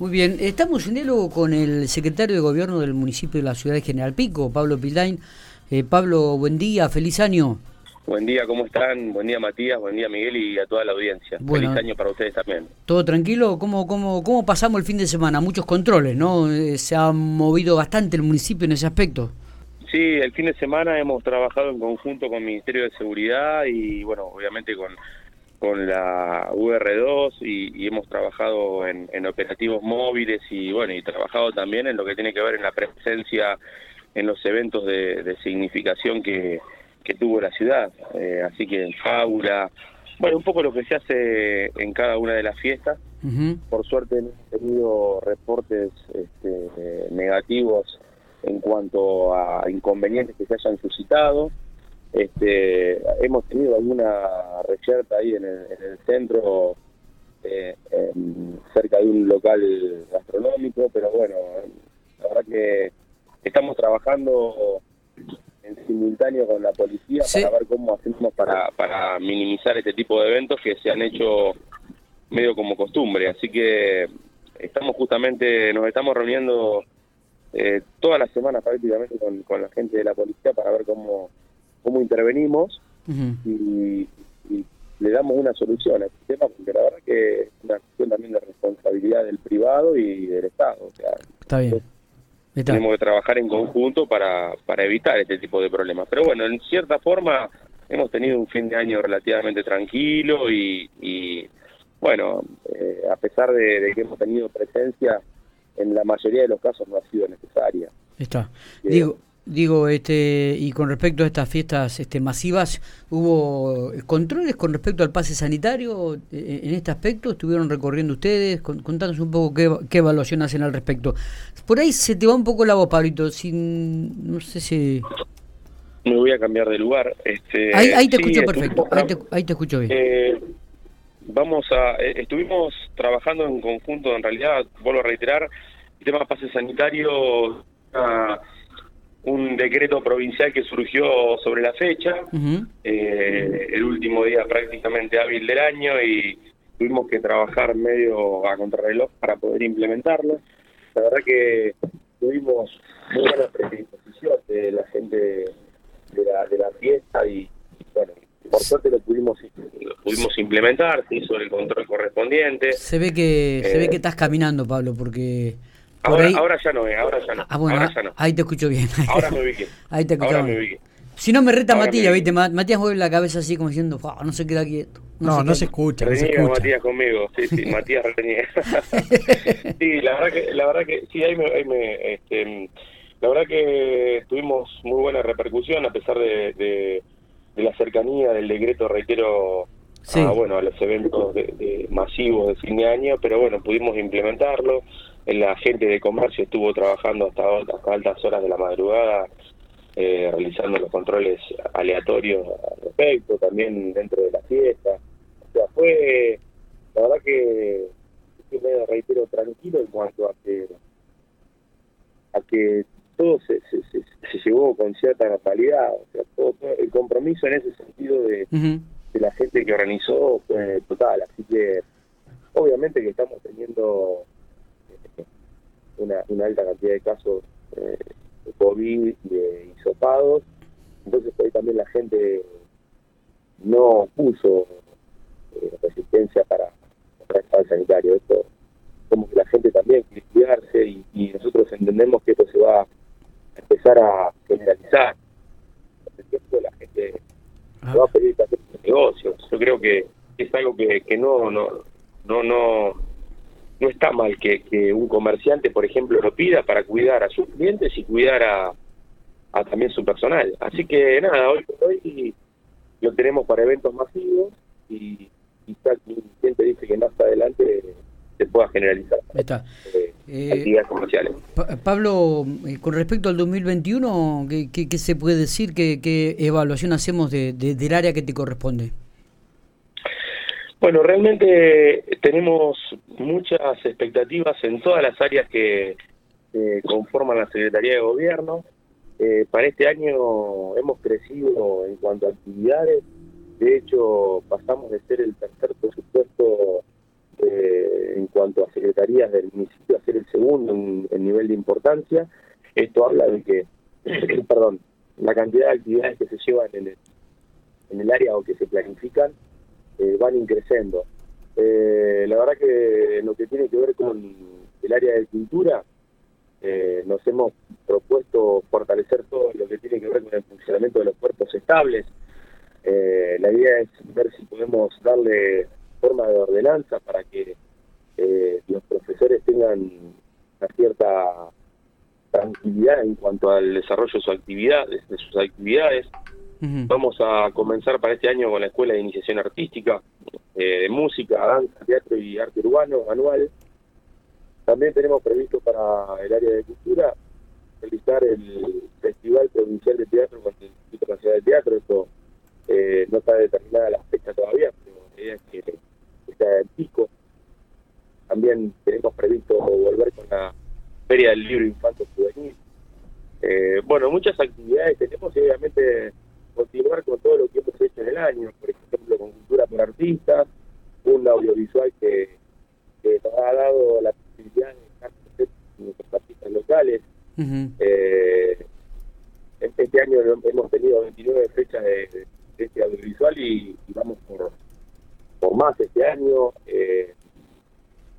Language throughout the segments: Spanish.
Muy bien, estamos en diálogo con el secretario de Gobierno del municipio de la ciudad de General Pico, Pablo Pildain. Eh, Pablo, buen día, feliz año. Buen día, ¿cómo están? Buen día Matías, buen día Miguel y a toda la audiencia. Bueno, feliz año para ustedes también. ¿Todo tranquilo? ¿Cómo, cómo, cómo pasamos el fin de semana? Muchos controles, ¿no? Eh, se ha movido bastante el municipio en ese aspecto. Sí, el fin de semana hemos trabajado en conjunto con el Ministerio de Seguridad y, bueno, obviamente con con la UR2 y, hemos trabajado en, operativos móviles y bueno, y trabajado también en lo que tiene que ver en la presencia en los eventos de, significación que, tuvo la ciudad. Eh, así que en Fábula, bueno, un poco lo que se hace en cada una de las fiestas. Por suerte hemos tenido reportes este, negativos en cuanto a inconvenientes que se hayan suscitado. Este, hemos tenido alguna reyerta ahí en el, centro, eh, cerca de un local gastronómico, pero bueno, la verdad que estamos trabajando en simultáneo con la policía para ver cómo hacemos para, para minimizar este tipo de eventos que se han hecho medio como costumbre. Así que estamos justamente, nos estamos reuniendo eh, todas las semanas prácticamente con, con la gente de la policía para ver cómo cómo intervenimos. Y, le damos una solución a este tema, porque la verdad que es una cuestión también de responsabilidad del privado y del Estado. O sea, Está bien. Tenemos que trabajar en conjunto para, para evitar este tipo de problemas. Pero bueno, en cierta forma hemos tenido un fin de año relativamente tranquilo y, y bueno, eh, a pesar de, que hemos tenido presencia, en la mayoría de los casos no ha sido necesaria. Está. Digo, Digo, este, y con respecto a estas fiestas este, masivas, ¿hubo controles con respecto al pase sanitario eh, en este aspecto? ¿Estuvieron recorriendo ustedes? Contanos un poco qué, qué, evaluación hacen al respecto. Por ahí se te va un poco la voz, Pablito, sin, no sé si... Me voy a cambiar de lugar. Este, ahí, te escucho perfecto, ahí te, escucho bien. Eh, vamos a, eh, estuvimos trabajando en conjunto, en realidad, vuelvo a reiterar, el tema pase sanitario un decreto provincial que surgió sobre la fecha, eh, el último día prácticamente hábil del año y tuvimos que trabajar medio a contrarreloj para poder implementarlo. La verdad que tuvimos muy buena predisposición de la gente de la, de la fiesta y bueno, por suerte lo pudimos pudimos implementar, se hizo el control correspondiente. Se ve que se ve que eh, estás caminando, Pablo, porque Ahora, ahora ya no, eh, ahora ya no. Ah, bueno, ahora ya no. ahí te escucho bien. Ahora me ubiqué. Ahí te escucho ahora me ubiqué. Si no me reta Matías, ¿viste? Matías mueve la cabeza así como diciendo, no se queda quieto. No, no, se, escucha. No se escucha. Matías conmigo, sí, sí, Matías reniega. sí, la verdad que, la verdad que, sí, ahí me, ahí me este, la verdad que tuvimos muy buena repercusión a pesar de, de, de la cercanía del decreto, reitero, a, bueno, a los eventos de, masivos de fin de año, pero bueno, pudimos implementarlo la gente de comercio estuvo trabajando hasta, altas horas de la madrugada, eh, realizando los controles aleatorios al respecto, también dentro de la fiesta. O sea, fue, la verdad que, me reitero, tranquilo en cuanto a que, a que todo se, se, se, llevó con cierta naturalidad. O sea, todo, el compromiso en ese sentido de, de la gente que organizó fue total. Así que, obviamente que estamos teniendo una, una alta cantidad de casos eh, de COVID y de hisopados. Entonces, ahí también la gente no puso eh, resistencia para, el sanitario. Esto, como que la gente también quiere cuidarse y, nosotros entendemos que esto se va a empezar a generalizar. Con la gente ah. va a pedir que hacer negocios. Yo creo que es algo que, que no, no, no, no no está mal que, que, un comerciante, por ejemplo, lo pida para cuidar a sus clientes y cuidar a, a también su personal. Así que nada, hoy hoy lo tenemos para eventos masivos y quizá quien cliente dice que más adelante se pueda generalizar Está. Eh, eh, actividades comerciales. Pablo, eh, con respecto al 2021, ¿qué, qué, qué se puede decir? ¿Qué, qué evaluación hacemos de, del área que te corresponde? Bueno, realmente tenemos muchas expectativas en todas las áreas que conforman la Secretaría de Gobierno. Eh, para este año hemos crecido en cuanto a actividades. De hecho, pasamos de ser el tercer presupuesto eh, en cuanto a secretarías del municipio, a ser el segundo en, nivel de importancia. Esto habla de que, perdón, la cantidad de actividades que se llevan en el, en el área o que se planifican eh, van increciendo. Eh, la verdad que lo que tiene que ver con el área de cultura, eh, nos hemos propuesto fortalecer todo lo que tiene que ver con el funcionamiento de los cuerpos estables. Eh, la idea es ver si podemos darle forma de ordenanza para que los profesores tengan una cierta tranquilidad en cuanto al desarrollo de, su actividad, de sus actividades. Vamos a comenzar para este año con la Escuela de Iniciación Artística, eh, de música, danza, teatro y arte urbano anual. También tenemos previsto para el área de cultura realizar el Festival Provincial de Teatro con el Instituto Nacional de Teatro. Esto eh, no está determinada la fecha todavía, pero la idea es que está en pico. También tenemos previsto volver con la Feria del Libro Infanto Juvenil. Eh, bueno, muchas actividades tenemos y obviamente continuar con todo lo que hemos hecho en el año, por ejemplo, con Cultura por Artistas, un audiovisual que, nos ha dado la posibilidad de estar con nuestros artistas locales. Eh, este año hemos tenido 29 fechas de, este audiovisual y, vamos por, por más este año. Eh,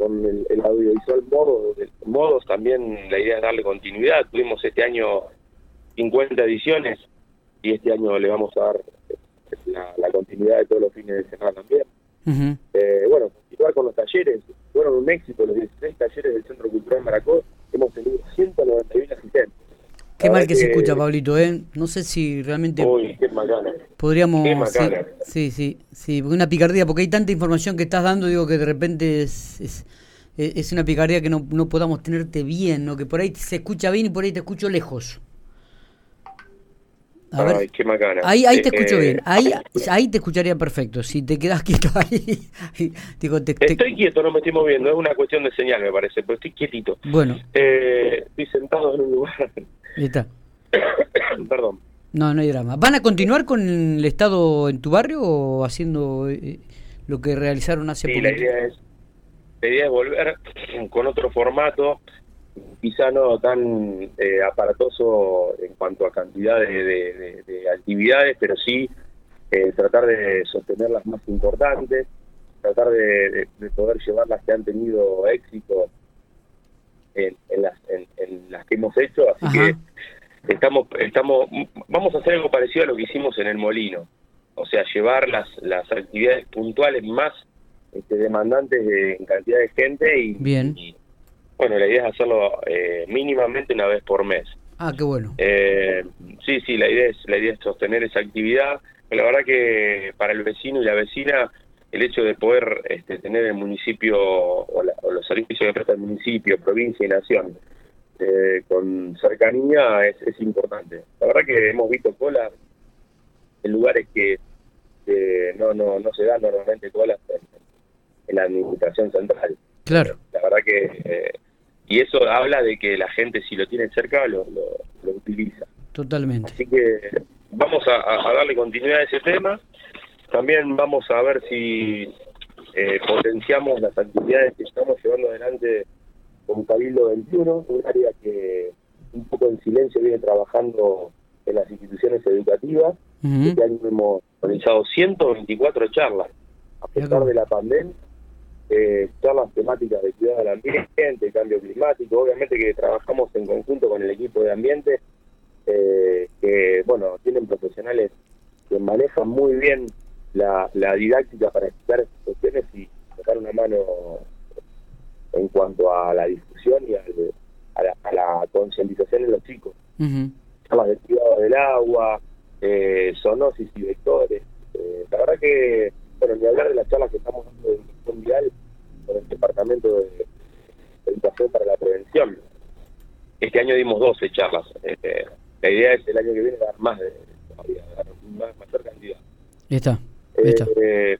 con el, audiovisual modo, modos también la idea es darle continuidad. Tuvimos este año 50 ediciones y este año le vamos a dar la, continuidad de todos los fines de semana también. eh, bueno, continuar con los talleres, fueron un éxito los 16 talleres del Centro Cultural Maracó, hemos tenido 191 asistentes. Qué mal que, se escucha, Pablito, ¿eh? No sé si realmente Uy, qué podríamos... Qué sí, sí, sí, una picardía, porque hay tanta información que estás dando, digo que de repente es, es, una picardía que no, no podamos tenerte bien, ¿no? Que por ahí se escucha bien y por ahí te escucho lejos. A ver, qué macana. Ahí, ahí te escucho bien, ahí, ahí te escucharía perfecto. Si te quedas quieto ahí. digo, te, Estoy quieto, no me estoy moviendo, es una cuestión de señal, me parece, pero estoy quietito. Bueno. Eh, estoy sentado en un lugar. Ahí está. Perdón. No, no hay drama. ¿Van a continuar con el Estado en tu barrio o haciendo eh, lo que realizaron hace sí, La idea, es, la idea es volver con otro formato quizá no tan eh, aparatoso en cuanto a cantidad de, actividades, pero sí eh, tratar de sostener las más importantes, tratar de, poder llevar las que han tenido éxito en, las, en, las que hemos hecho, así que estamos, estamos, vamos a hacer algo parecido a lo que hicimos en el Molino, o sea, llevar las, las actividades puntuales más este, demandantes en cantidad de gente y, Bien. Bueno, la idea es hacerlo eh, mínimamente una vez por mes. Ah, qué bueno. Eh, sí, sí, la idea es la idea es sostener esa actividad. la verdad que para el vecino y la vecina el hecho de poder este, tener el municipio o, los servicios que presta el municipio, provincia y nación eh, con cercanía es, es, importante. La verdad que hemos visto colas en lugares que, no, no, no se dan normalmente colas en, la administración central. Claro. La verdad que y eso habla de que la gente si lo tiene cerca lo, lo, utiliza. Totalmente. Así que vamos a, darle continuidad a ese tema. También vamos a ver si eh, potenciamos las actividades que estamos llevando adelante con Cabildo 21, un área que un poco en silencio viene trabajando en las instituciones educativas. Este año hemos realizado 124 charlas, a pesar de la pandemia eh, charlas temáticas de cuidado del ambiente, cambio climático, obviamente que trabajamos en conjunto con el equipo de ambiente, eh, que bueno, tienen profesionales que manejan muy bien la, didáctica para explicar estas cuestiones y tocar una mano en cuanto a la discusión y a, la, concientización de los chicos. Charlas de cuidado del agua, eh, zoonosis y vectores. Eh, la verdad que, bueno, ni hablar de las charlas que estamos dando de vial con el Departamento de Educación para la Prevención. Este año dimos 12 charlas. Este, la idea es el año que viene dar más de dar más, mayor cantidad. Está. Eh,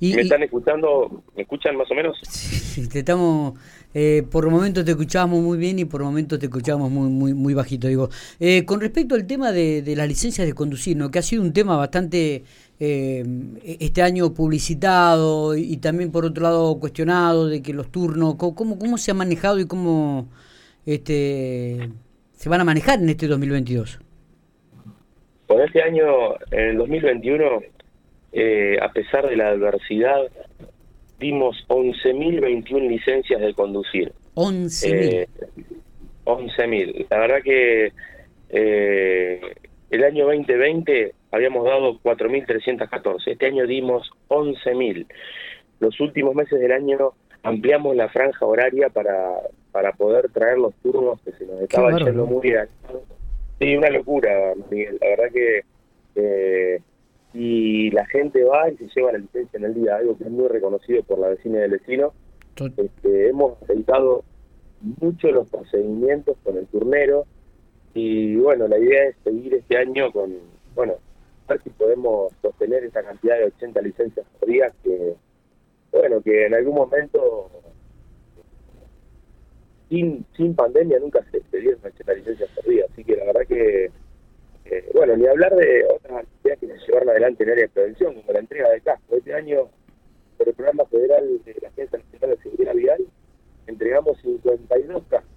¿Me están escuchando? ¿Me escuchan más o menos? Sí, te estamos, Eh, por momentos te escuchábamos muy bien y por momentos te escuchábamos muy muy muy bajito. Digo, eh, con respecto al tema de, las licencias de conducir, ¿no? que ha sido un tema bastante eh, este año publicitado y, también por otro lado cuestionado de que los turnos, ¿cómo, cómo se ha manejado y cómo este, se van a manejar en este 2022? Por este año, en el 2021, eh, a pesar de la adversidad, dimos 11.021 licencias de conducir. 11.000. Eh, 11.000. La verdad que eh, el año 2020 habíamos dado 4.314. Este año dimos 11.000. Los últimos meses del año ampliamos la franja horaria para, para poder traer los turnos que se nos estaba yendo muy bien. Sí, una locura, Miguel. La verdad que eh, y la gente va y se lleva la licencia en el día, algo que es muy reconocido por la vecina del vecino. Este, hemos aceitado mucho los procedimientos con el turnero y bueno, la idea es seguir este año con, bueno, ver si podemos sostener esa cantidad de 80 licencias por día que, bueno, que en algún momento sin, sin pandemia nunca se, se dieron 80 licencias por día, así que la verdad que eh, bueno, ni hablar de otras actividades que se llevaron adelante en área de prevención, como la entrega de casco. Este año, por el programa federal de la Agencia Nacional de Seguridad Vial, entregamos 52 cascos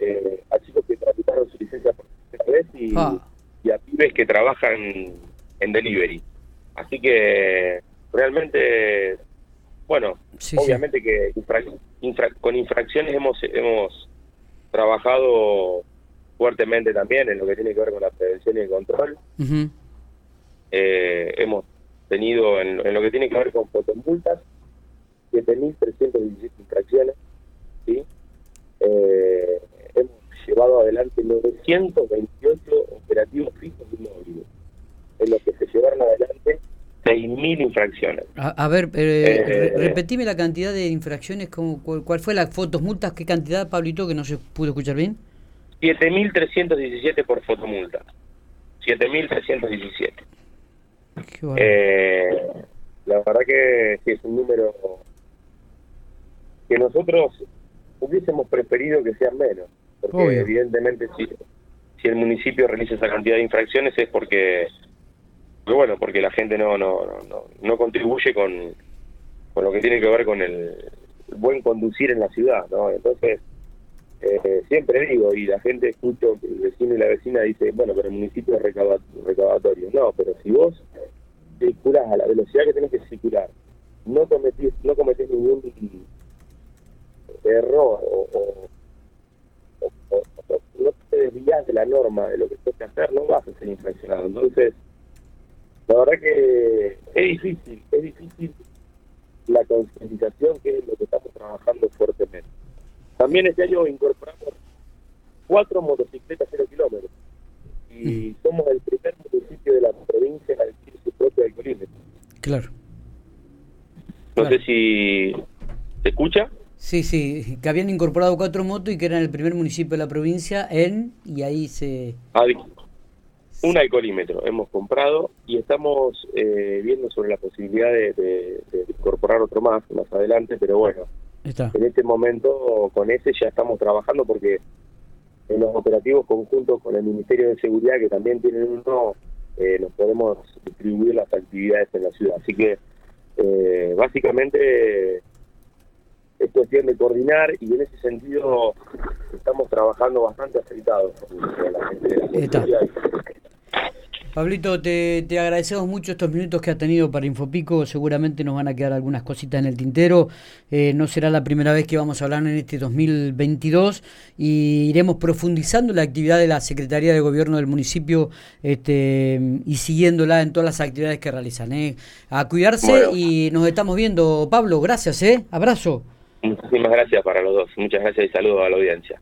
eh, a chicos que tramitaron su licencia por primera vez y, ah. y, a pibes que trabajan en delivery. Así que realmente, bueno, obviamente que con infracciones hemos hemos trabajado fuertemente también en lo que tiene que ver con la prevención y el control. eh, hemos tenido en, lo que tiene que ver con fotomultas 7.317 infracciones. ¿sí? Eh, hemos llevado adelante 928 operativos fijos y móviles, en lo que se llevaron adelante 6.000 infracciones. A, ver, eh, eh, repetime la cantidad de infracciones, como, cuál, fue la fotos multas, qué cantidad, Pablito, que no se pudo escuchar bien. 7.317 por fotomulta. 7.317. Eh, la verdad que sí es un número que nosotros hubiésemos preferido que sean menos. Porque evidentemente si, si el municipio realiza esa cantidad de infracciones es porque, bueno, porque la gente no, no, no, no contribuye con, con lo que tiene que ver con el buen conducir en la ciudad, ¿no? Entonces, eh, siempre digo, y la gente escucha que el vecino y la vecina dice, bueno, pero el municipio es recabatorio. No, pero si vos circulás a la velocidad que tenés que circular, no cometís, no cometés ningún error o, no te desvías de la norma de lo que tienes que hacer, no vas a ser infraccionado. Entonces, la verdad que es difícil, es difícil la concientización, que es lo que estamos trabajando fuertemente. También este año incorporamos cuatro motocicletas cero kilómetros y somos el primer municipio de la provincia en adquirir su propio alcoholímetro. Claro. No sé si se escucha. Sí, sí, que habían incorporado cuatro motos y que eran el primer municipio de la provincia en, y ahí se... un alcoholímetro hemos comprado y estamos eh, viendo sobre la posibilidad de, incorporar otro más más adelante, pero bueno, en este momento con ese ya estamos trabajando porque en los operativos conjuntos con el Ministerio de Seguridad, que también tienen uno, eh, nos podemos distribuir las actividades en la ciudad. Así que eh, básicamente es cuestión de coordinar y en ese sentido estamos trabajando bastante aceitados con la gente de la Pablito, te, te, agradecemos mucho estos minutos que ha tenido para Infopico. Seguramente nos van a quedar algunas cositas en el tintero. Eh, no será la primera vez que vamos a hablar en este 2022 y iremos profundizando la actividad de la Secretaría de Gobierno del municipio este, y siguiéndola en todas las actividades que realizan. Eh. A cuidarse y nos estamos viendo. Pablo, gracias. Eh. Abrazo. Muchísimas gracias para los dos. Muchas gracias y saludos a la audiencia.